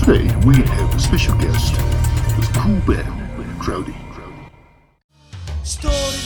Today we have a special guest, the cool band, Crowdy. Story